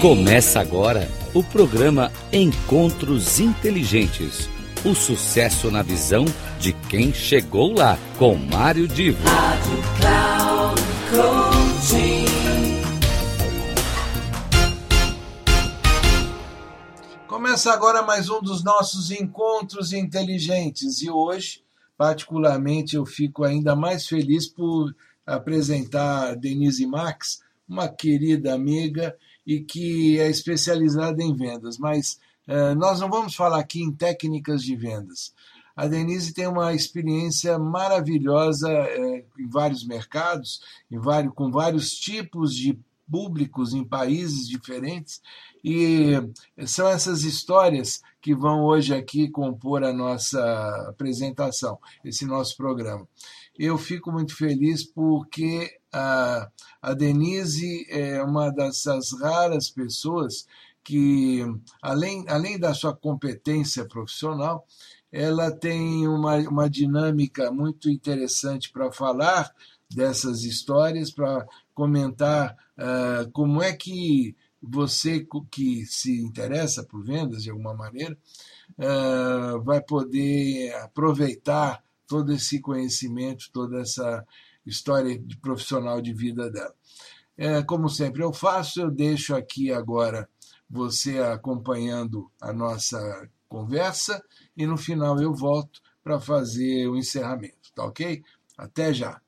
Começa agora o programa Encontros Inteligentes. O sucesso na visão de quem chegou lá, com Mário Divo. Rádio Cloud Coaching. Começa agora mais um dos nossos encontros inteligentes e hoje, particularmente, eu fico ainda mais feliz por apresentar Denise Max, uma querida amiga e que é especializada em vendas, mas uh, nós não vamos falar aqui em técnicas de vendas. A Denise tem uma experiência maravilhosa uh, em vários mercados, em vários, com vários tipos de públicos em países diferentes e são essas histórias que vão hoje aqui compor a nossa apresentação, esse nosso programa. Eu fico muito feliz porque a, a Denise é uma dessas raras pessoas que, além, além da sua competência profissional, ela tem uma, uma dinâmica muito interessante para falar dessas histórias, para comentar uh, como é que você que se interessa por vendas de alguma maneira uh, vai poder aproveitar todo esse conhecimento, toda essa história de profissional de vida dela. É, como sempre eu faço, eu deixo aqui agora você acompanhando a nossa conversa e no final eu volto para fazer o encerramento, tá ok? Até já.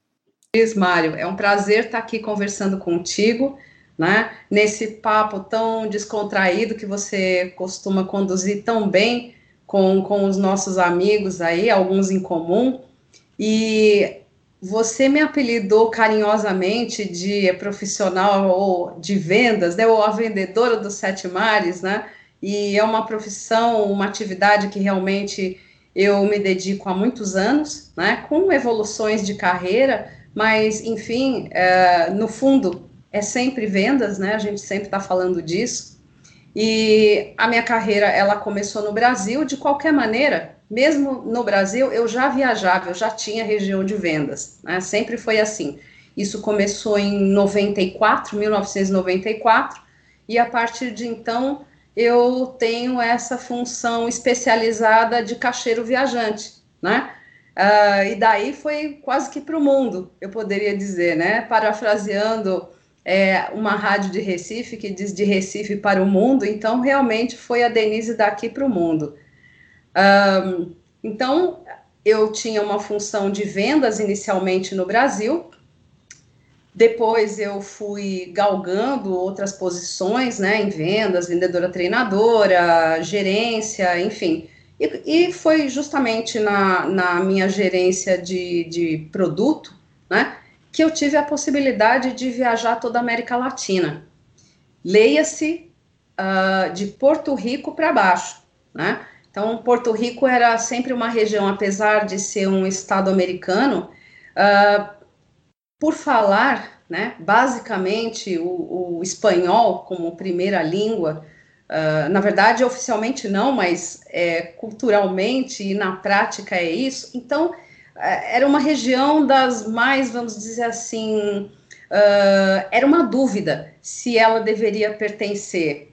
Mário, é um prazer estar aqui conversando contigo né? Nesse papo tão descontraído que você costuma conduzir tão bem com, com os nossos amigos aí, alguns em comum. E você me apelidou carinhosamente de profissional ou de vendas, né? Ou a vendedora dos sete mares, né? E é uma profissão, uma atividade que realmente eu me dedico há muitos anos, né? Com evoluções de carreira, mas enfim, é, no fundo é sempre vendas, né? A gente sempre está falando disso. E a minha carreira, ela começou no Brasil, de qualquer maneira, mesmo no Brasil, eu já viajava, eu já tinha região de vendas, né? Sempre foi assim. Isso começou em 94, 1994, e a partir de então eu tenho essa função especializada de caixeiro viajante, né? Uh, e daí foi quase que para o mundo, eu poderia dizer, né? Parafraseando é, uma rádio de Recife que diz de Recife para o mundo, então realmente foi a Denise daqui para o mundo. Um, então, eu tinha uma função de vendas inicialmente no Brasil, depois eu fui galgando outras posições, né, em vendas, vendedora treinadora, gerência, enfim. E, e foi justamente na, na minha gerência de, de produto, né, que eu tive a possibilidade de viajar toda a América Latina. Leia-se uh, de Porto Rico para baixo, né? Então, Porto Rico era sempre uma região, apesar de ser um estado americano, uh, por falar, né, basicamente, o, o, espanhol como primeira língua, uh, na verdade, oficialmente não, mas é, culturalmente e na prática é isso. Então, é, era uma região das mais, vamos dizer assim, uh, era uma dúvida se ela deveria pertencer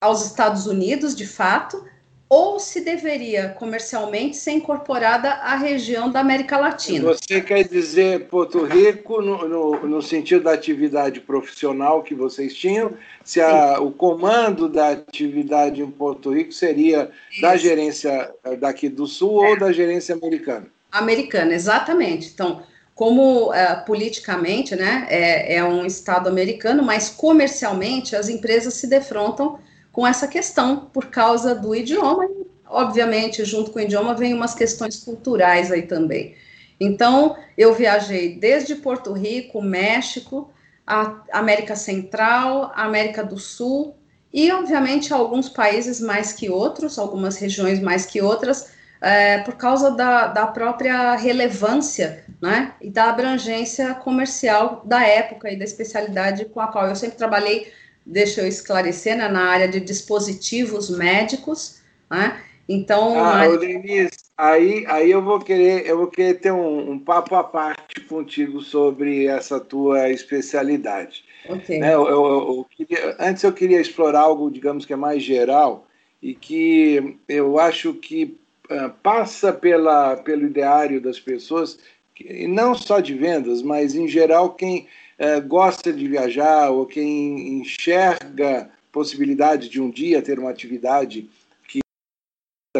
aos Estados Unidos, de fato, ou se deveria comercialmente ser incorporada à região da América Latina. Você quer dizer Porto Rico no, no, no sentido da atividade profissional que vocês tinham? Se a, o comando da atividade em Porto Rico seria Isso. da gerência daqui do Sul é. ou da gerência americana? Americana, exatamente. Então, como uh, politicamente, né, é, é, um Estado americano, mas comercialmente as empresas se defrontam com essa questão por causa do idioma. E, obviamente, junto com o idioma, vem umas questões culturais aí também. Então, eu viajei desde Porto Rico, México, a América Central, a América do Sul e, obviamente, alguns países mais que outros, algumas regiões mais que outras, é, por causa da, da própria relevância né, e da abrangência comercial da época e da especialidade com a qual eu sempre trabalhei, deixa eu esclarecer, né, na área de dispositivos médicos, né, então... Ah, mas... Denise, aí, aí eu vou querer, eu vou querer ter um, um papo à parte contigo sobre essa tua especialidade. Okay. Né, eu, eu, eu queria, antes eu queria explorar algo, digamos que é mais geral e que eu acho que uh, passa pela, pelo ideário das pessoas, que, não só de vendas, mas em geral quem uh, gosta de viajar ou quem enxerga possibilidade de um dia ter uma atividade que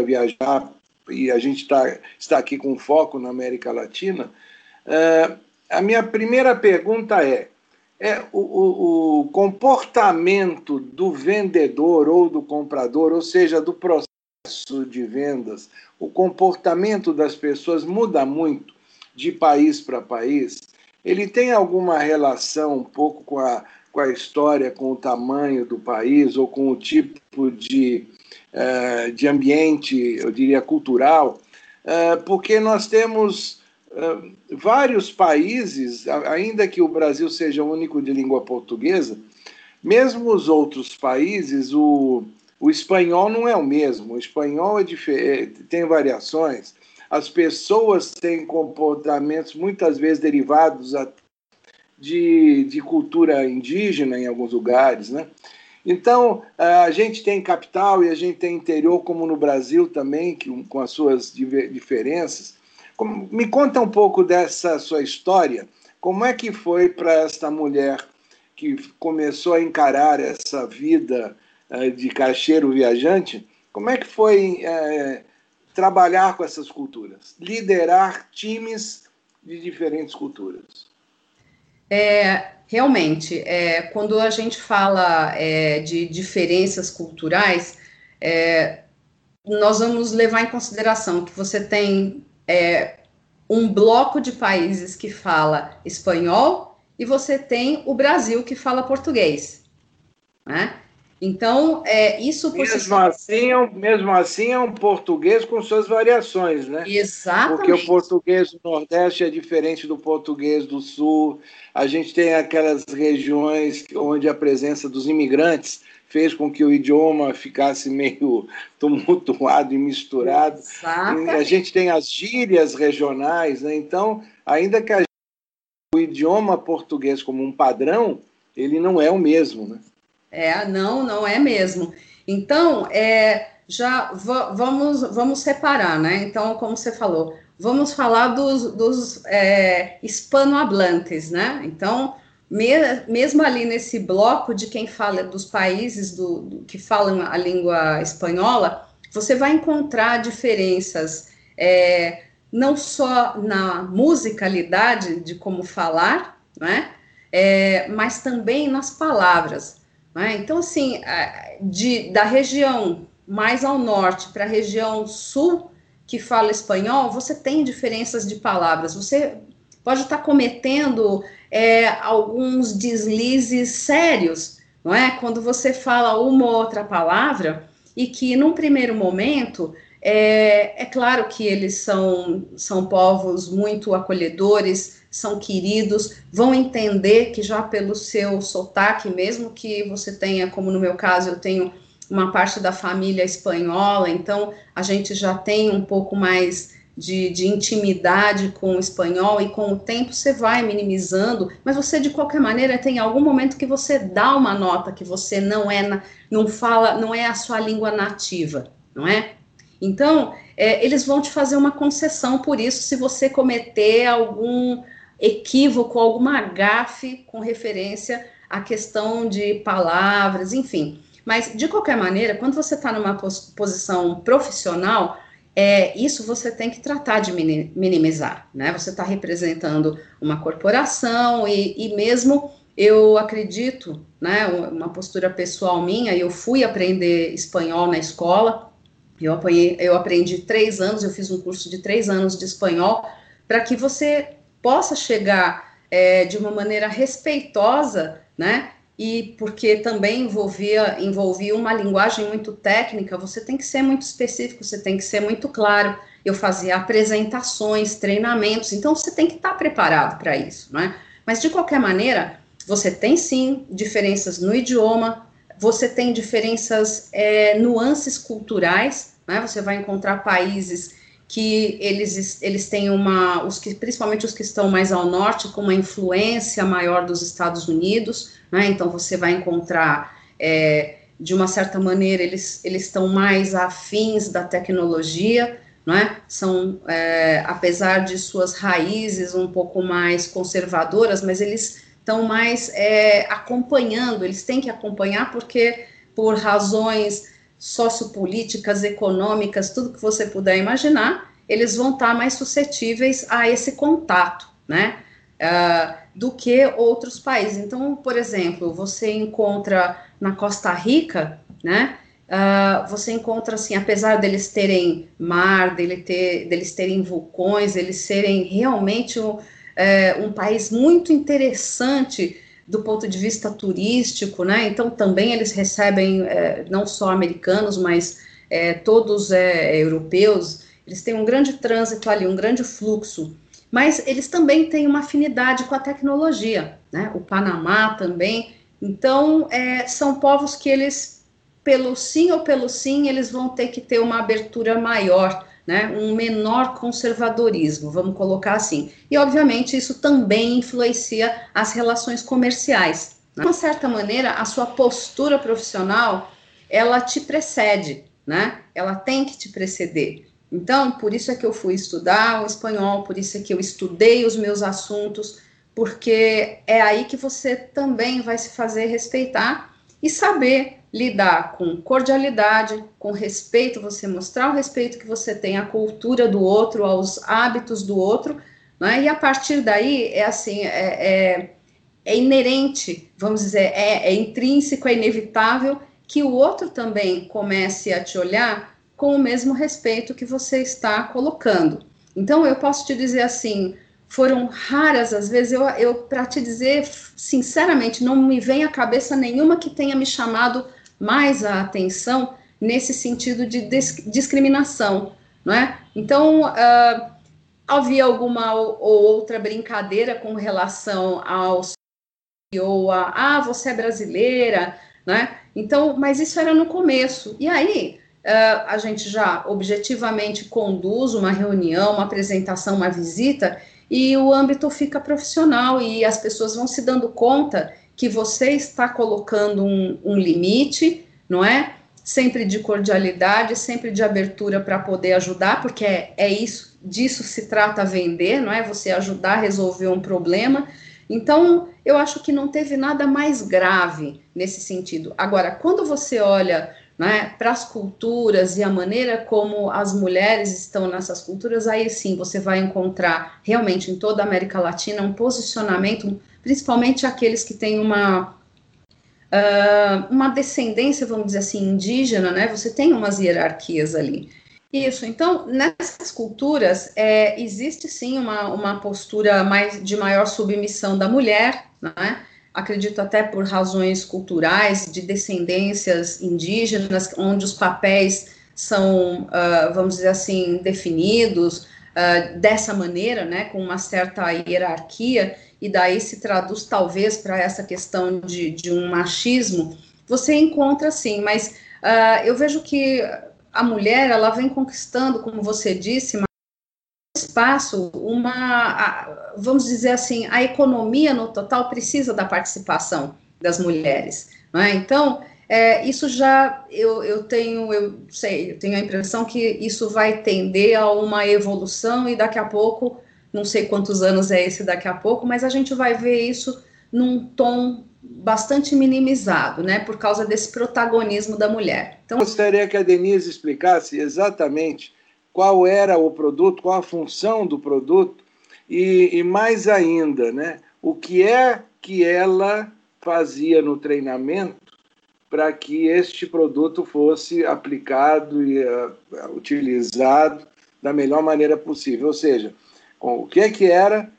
viajar e a gente tá, está aqui com foco na América Latina. Uh, a minha primeira pergunta é é o, o, o, comportamento do vendedor ou do comprador, ou seja, do processo de vendas, o comportamento das pessoas muda muito de país para país. Ele tem alguma relação um pouco com a, com a história, com o tamanho do país ou com o tipo de, uh, de ambiente, eu diria, cultural, uh, porque nós temos vários países, ainda que o Brasil seja o único de língua portuguesa, mesmo os outros países, o, o espanhol não é o mesmo. O espanhol é, tem variações. As pessoas têm comportamentos muitas vezes derivados de, de cultura indígena em alguns lugares, né? Então, a gente tem capital e a gente tem interior, como no Brasil também, que, com as suas diferenças. Me conta um pouco dessa sua história. Como é que foi para esta mulher que começou a encarar essa vida uh, de caixeiro viajante? Como é que foi uh, trabalhar com essas culturas, liderar times de diferentes culturas? É, realmente, é, quando a gente fala é, de diferenças culturais, é, nós vamos levar em consideração que você tem é, um bloco de países que fala espanhol e você tem o Brasil que fala português, né? Então, é, isso por mesmo, si... assim, é um, mesmo assim é um português com suas variações, né? Exatamente. Porque o português do Nordeste é diferente do português do Sul. A gente tem aquelas regiões onde a presença dos imigrantes fez com que o idioma ficasse meio tumultuado e misturado. Exatamente. A gente tem as gírias regionais, né? então, ainda que a, o idioma português como um padrão, ele não é o mesmo, né? É, não, não é mesmo. Então, é, já vamos, vamos separar, né? Então, como você falou, vamos falar dos, dos é, hispanohablantes, né? Então, mesmo ali nesse bloco de quem fala dos países do, do, que falam a língua espanhola, você vai encontrar diferenças é, não só na musicalidade de como falar, né, é, mas também nas palavras. Né? Então, assim, de, da região mais ao norte para a região sul, que fala espanhol, você tem diferenças de palavras. Você pode estar cometendo é, alguns deslizes sérios, não é? Quando você fala uma ou outra palavra e que, num primeiro momento, é, é claro que eles são, são povos muito acolhedores, são queridos, vão entender que já pelo seu sotaque, mesmo que você tenha, como no meu caso, eu tenho uma parte da família espanhola, então a gente já tem um pouco mais de, de, intimidade com o espanhol e com o tempo você vai minimizando, mas você de qualquer maneira tem algum momento que você dá uma nota que você não é na, não fala, não é a sua língua nativa, não é? Então é, eles vão te fazer uma concessão por isso se você cometer algum equívoco, alguma gafe com referência à questão de palavras, enfim. Mas de qualquer maneira, quando você está numa posição profissional é, isso você tem que tratar de minimizar, né? Você está representando uma corporação e, e, mesmo eu acredito, né? Uma postura pessoal minha, eu fui aprender espanhol na escola, eu, apanhei, eu aprendi três anos, eu fiz um curso de três anos de espanhol, para que você possa chegar é, de uma maneira respeitosa, né? e porque também envolvia, envolvia uma linguagem muito técnica, você tem que ser muito específico, você tem que ser muito claro. Eu fazia apresentações, treinamentos, então você tem que estar preparado para isso, né? Mas de qualquer maneira, você tem sim diferenças no idioma, você tem diferenças, é, nuances culturais, né? Você vai encontrar países que eles, eles têm uma, os que, principalmente os que estão mais ao norte, com uma influência maior dos Estados Unidos, né? Então você vai encontrar, é, de uma certa maneira, eles, eles estão mais afins da tecnologia, é? São, é, apesar de suas raízes um pouco mais conservadoras, mas eles estão mais é, acompanhando, eles têm que acompanhar porque por razões sociopolíticas, econômicas, tudo que você puder imaginar, eles vão estar mais suscetíveis a esse contato, né? Uh, do que outros países. Então, por exemplo, você encontra na Costa Rica, né? Uh, você encontra assim, apesar deles terem mar, dele ter, deles terem vulcões, eles serem realmente um, é, um país muito interessante do ponto de vista turístico, né? Então também eles recebem é, não só americanos, mas é, todos é, europeus. Eles têm um grande trânsito ali, um grande fluxo. Mas eles também têm uma afinidade com a tecnologia, né? O Panamá também. Então é, são povos que eles, pelo sim ou pelo sim, eles vão ter que ter uma abertura maior né, um menor conservadorismo, vamos colocar assim. E, obviamente, isso também influencia as relações comerciais. Né? De uma certa maneira, a sua postura profissional, ela te precede, né? Ela tem que te preceder. Então, por isso é que eu fui estudar o espanhol, por isso é que eu estudei os meus assuntos, porque é aí que você também vai se fazer respeitar e saber lidar com cordialidade, com respeito, você mostrar o respeito que você tem à cultura do outro, aos hábitos do outro, né? e a partir daí é assim, é, é, é inerente, vamos dizer, é, é intrínseco, é inevitável que o outro também comece a te olhar com o mesmo respeito que você está colocando. Então, eu posso te dizer assim, foram raras as vezes, eu, eu para te dizer sinceramente, não me vem à cabeça nenhuma que tenha me chamado mais a atenção nesse sentido de discriminação, não é? Então, uh, havia alguma ou outra brincadeira com relação ao ou a, ah, você é brasileira, né? Então, mas isso era no começo. E aí, uh, a gente já objetivamente conduz uma reunião, uma apresentação, uma visita, e o âmbito fica profissional e as pessoas vão se dando conta que você está colocando um, um limite, não é? Sempre de cordialidade, sempre de abertura para poder ajudar, porque é, é isso, disso se trata vender, não é? Você ajudar a resolver um problema. Então, eu acho que não teve nada mais grave nesse sentido. Agora, quando você olha né, para as culturas e a maneira como as mulheres estão nessas culturas, aí sim você vai encontrar realmente em toda a América Latina um posicionamento principalmente aqueles que têm uma, uh, uma descendência, vamos dizer assim, indígena, né? Você tem umas hierarquias ali. Isso, então, nessas culturas, é, existe sim uma, uma postura mais, de maior submissão da mulher, né? acredito até por razões culturais, de descendências indígenas, onde os papéis são, uh, vamos dizer assim, definidos uh, dessa maneira, né, com uma certa hierarquia, e daí se traduz talvez para essa questão de, de um machismo, você encontra sim, mas uh, eu vejo que a mulher ela vem conquistando, como você disse, espaço, uma, vamos dizer assim, a economia no total precisa da participação das mulheres, é? Então, é, isso já, eu, eu tenho, eu sei, eu tenho a impressão que isso vai tender a uma evolução e daqui a pouco não sei quantos anos é esse daqui a pouco, mas a gente vai ver isso num tom bastante minimizado, né, por causa desse protagonismo da mulher. Então, Eu gostaria que a Denise explicasse exatamente qual era o produto, qual a função do produto e, e mais ainda, né, o que é que ela fazia no treinamento para que este produto fosse aplicado e uh, utilizado da melhor maneira possível. Ou seja, o que é que era,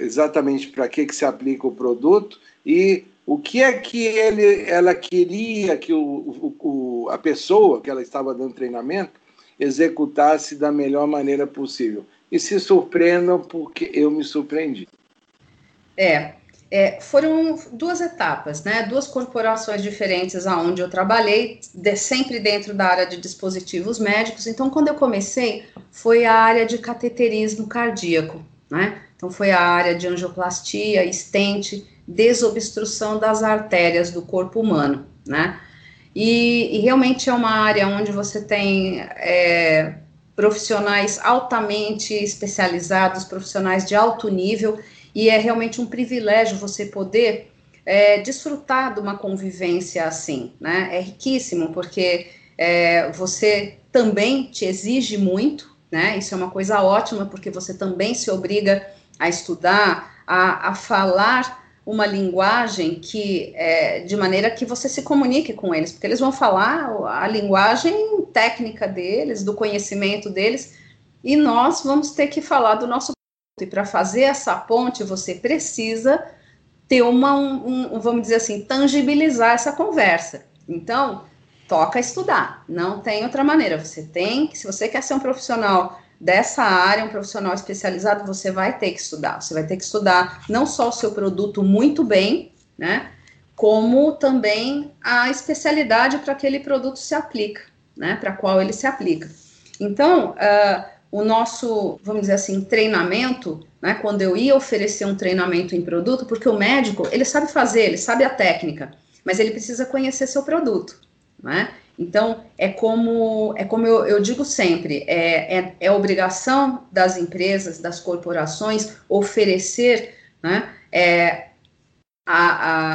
exatamente para que, que se aplica o produto e o que é que ele, ela queria que o, o, a pessoa que ela estava dando treinamento executasse da melhor maneira possível. E se surpreendam, porque eu me surpreendi. É, é, foram duas etapas, né? Duas corporações diferentes aonde eu trabalhei, de, sempre dentro da área de dispositivos médicos. Então, quando eu comecei, foi a área de cateterismo cardíaco, né? Então, foi a área de angioplastia, estente, desobstrução das artérias do corpo humano, né? E, e realmente é uma área onde você tem é, profissionais altamente especializados, profissionais de alto nível e é realmente um privilégio você poder é, desfrutar de uma convivência assim, né? É riquíssimo, porque é, você também te exige muito, né? Isso é uma coisa ótima, porque você também se obriga a estudar, a, a falar uma linguagem que é, de maneira que você se comunique com eles, porque eles vão falar a linguagem técnica deles, do conhecimento deles, e nós vamos ter que falar do nosso e para fazer essa ponte, você precisa ter uma, um, um, vamos dizer assim, tangibilizar essa conversa. Então, toca estudar, não tem outra maneira. Você tem se você quer ser um profissional dessa área, um profissional especializado, você vai ter que estudar. Você vai ter que estudar não só o seu produto muito bem, né? Como também a especialidade para aquele produto se aplica, né? Para qual ele se aplica. Então, uh, o nosso, vamos dizer assim, treinamento, né, quando eu ia oferecer um treinamento em produto, porque o médico, ele sabe fazer, ele sabe a técnica, mas ele precisa conhecer seu produto, né? Então, é como, é como eu, eu digo sempre, é, é, é, obrigação das empresas, das corporações, oferecer né, é, a,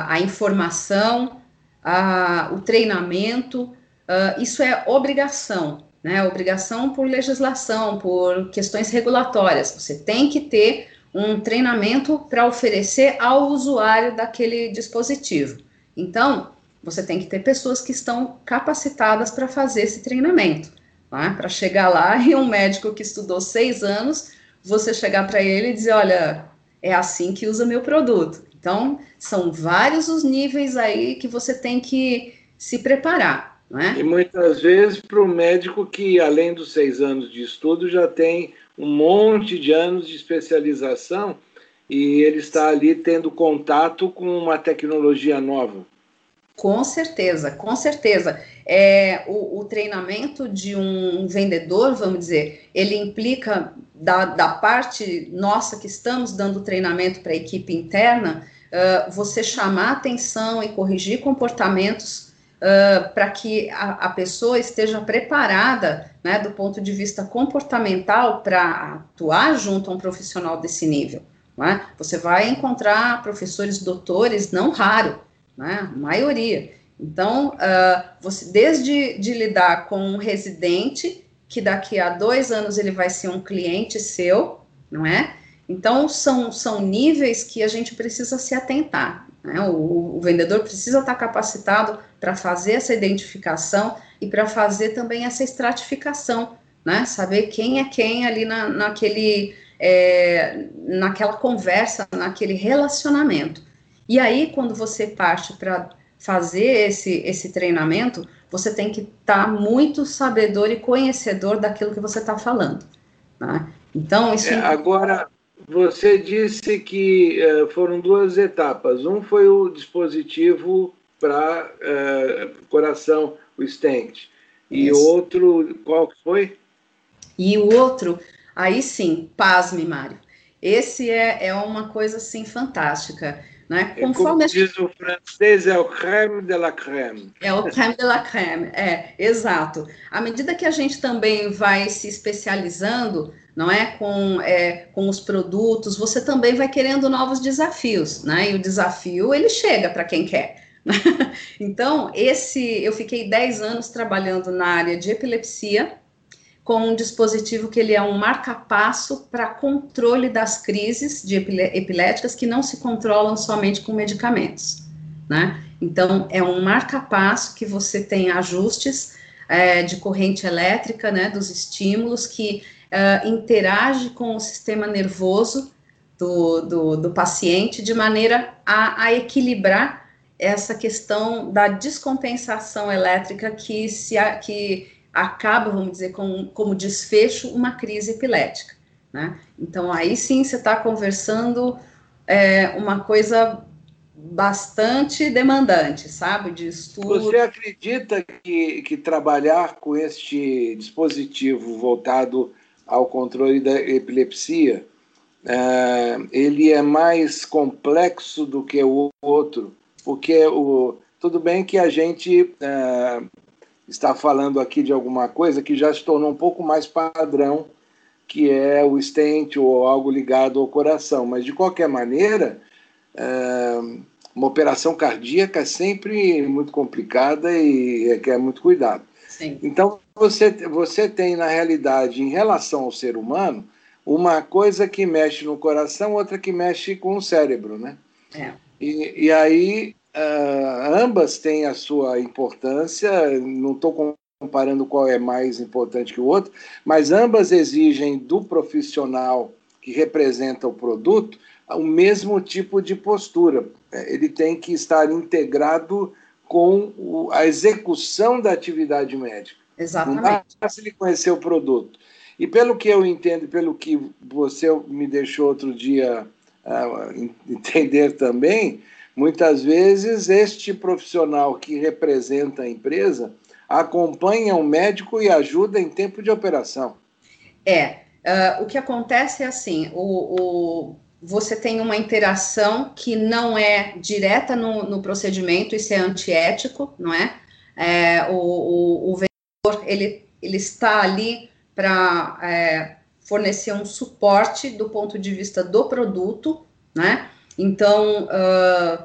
a, a, informação, a, o treinamento, uh, isso é obrigação, né? Obrigação por legislação, por questões regulatórias. Você tem que ter um treinamento para oferecer ao usuário daquele dispositivo. Então, você tem que ter pessoas que estão capacitadas para fazer esse treinamento. Tá? Para chegar lá e um médico que estudou seis anos, você chegar para ele e dizer: olha, é assim que usa meu produto. Então, são vários os níveis aí que você tem que se preparar. É? E muitas vezes para o médico que, além dos seis anos de estudo, já tem um monte de anos de especialização e ele está ali tendo contato com uma tecnologia nova. Com certeza, com certeza. É, o, o treinamento de um vendedor, vamos dizer, ele implica da, da parte nossa que estamos dando treinamento para a equipe interna, uh, você chamar atenção e corrigir comportamentos uh, para que a, a, pessoa esteja preparada, né, do ponto de vista comportamental, para atuar junto a um profissional desse nível. Né? Você vai encontrar professores doutores, não raro, né, a maioria. Então, uh, você, desde de lidar com um residente, que daqui a dois anos ele vai ser um cliente seu, não é? Então, são, são níveis que a gente precisa se atentar. Né? O, o, vendedor precisa estar capacitado para fazer essa identificação e para fazer também essa estratificação, né? Saber quem é quem ali na, naquele, é, naquela conversa, naquele relacionamento. E aí, quando você parte para fazer esse, esse treinamento, você tem que estar tá muito sabedor e conhecedor daquilo que você está falando. Né? Então, isso. É, agora, você disse que uh, foram duas etapas. Um foi o dispositivo para uh, coração, o stent. E Isso. outro, qual foi? E o outro, aí sim, pasme, Mário. Esse é, é uma coisa assim fantástica. Né? É Conforme Como diz o francês, é o creme de la creme. É o creme de la creme, é, exato. À medida que a gente também vai se especializando, não é, com, é, com os produtos, você também vai querendo novos desafios, né? E o desafio, ele chega para quem quer. então, esse, eu fiquei 10 anos trabalhando na área de epilepsia, com um dispositivo que ele é um marca-passo para controle das crises de epiléticas que não se controlam somente com medicamentos, né? Então, é um marca-passo que você tem ajustes é, de corrente elétrica, né, dos estímulos que uh, interage com o sistema nervoso do, do, do paciente de maneira a, a equilibrar essa questão da descompensação elétrica que se que acaba, vamos dizer, com, como desfecho uma crise epilética. Né? Então, aí sim você está conversando é uma coisa bastante demandante, sabe, de estudo. Você acredita que, que trabalhar com este dispositivo voltado ao controle da epilepsia, é, ele é mais complexo do que o outro? Porque o, tudo bem que a gente é, está falando aqui de alguma coisa que já se tornou um pouco mais padrão, que é o stent ou algo ligado ao coração, mas de qualquer maneira uma operação cardíaca é sempre muito complicada e requer muito cuidado. Sim. Então, você, você tem, na realidade, em relação ao ser humano, uma coisa que mexe no coração, outra que mexe com o cérebro, né? É. E, e aí, uh, ambas têm a sua importância, não estou comparando qual é mais importante que o outro, mas ambas exigem do profissional que representa o produto o mesmo tipo de postura. É, ele tem que estar integrado com a execução da atividade médica. Exatamente. Não basta ele conhecer o produto. E pelo que eu entendo, pelo que você me deixou outro dia uh, entender também, muitas vezes este profissional que representa a empresa acompanha o médico e ajuda em tempo de operação. É. Uh, o que acontece é assim: o, o você tem uma interação que não é direta no, no procedimento, isso é antiético, não é? é o, o, o, vendedor, ele, ele está ali para é, fornecer um suporte do ponto de vista do produto, né? Então, uh,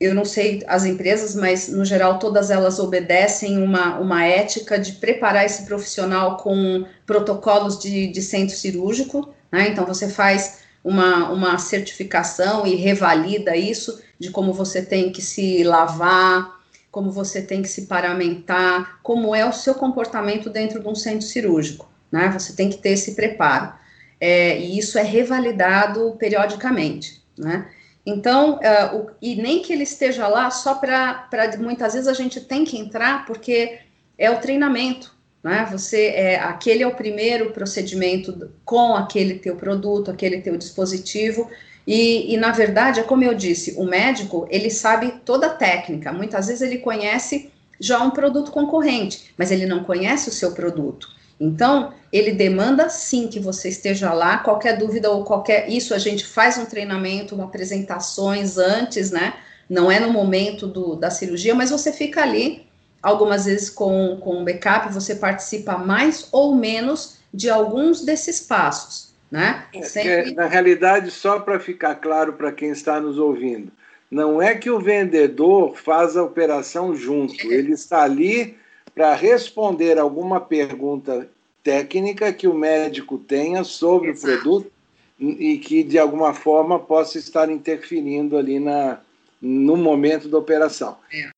eu não sei as empresas, mas no geral todas elas obedecem uma, uma ética de preparar esse profissional com protocolos de, de centro cirúrgico, né? Então, você faz uma, uma certificação e revalida isso de como você tem que se lavar, como você tem que se paramentar, como é o seu comportamento dentro de um centro cirúrgico, né? Você tem que ter esse preparo. É, e isso é revalidado periodicamente, né? Então, uh, o, e nem que ele esteja lá só para. Muitas vezes a gente tem que entrar porque é o treinamento, né? Você é aquele é o primeiro procedimento com aquele teu produto, aquele teu dispositivo. E, e, na verdade, é como eu disse, o médico ele sabe toda a técnica. Muitas vezes ele conhece já um produto concorrente, mas ele não conhece o seu produto. Então, ele demanda sim que você esteja lá. Qualquer dúvida ou qualquer. Isso a gente faz um treinamento, apresentações antes, né? Não é no momento do, da cirurgia, mas você fica ali Algumas vezes com, com backup você participa mais ou menos de alguns desses passos, né? É, Sempre... É, na realidade, só para ficar claro para quem está nos ouvindo, não é que o vendedor faz a operação junto, ele está ali para responder alguma pergunta técnica que o médico tenha sobre Exato. o produto e que de alguma forma possa estar interferindo ali na, no momento da operação. É.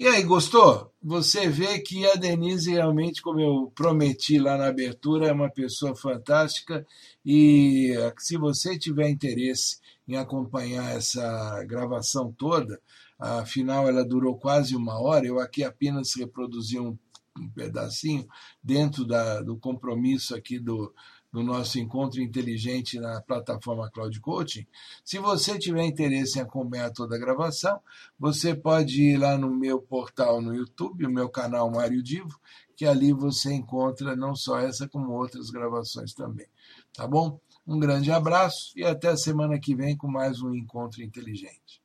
E aí, gostou? Você vê que a Denise realmente, como eu prometi lá na abertura, é uma pessoa fantástica e se você tiver interesse em acompanhar essa gravação toda, afinal ela durou quase uma hora, eu aqui apenas reproduzi um, um pedacinho dentro da, do compromisso aqui do, no nosso encontro inteligente na plataforma Cloud Coaching. Se você tiver interesse em acompanhar toda a gravação, você pode ir lá no meu portal no YouTube, o meu canal Mário Divo, que ali você encontra não só essa, como outras gravações também. Tá bom? Um grande abraço e até a semana que vem com mais um encontro inteligente.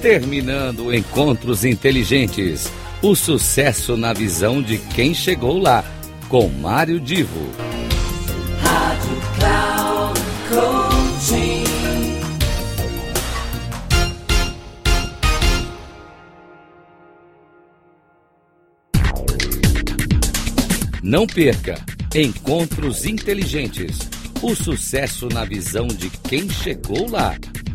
Terminando Encontros Inteligentes. O sucesso na visão de quem chegou lá. Com Mário Divo. Rádio Cloud Coaching. Não perca Encontros Inteligentes. O sucesso na visão de quem chegou lá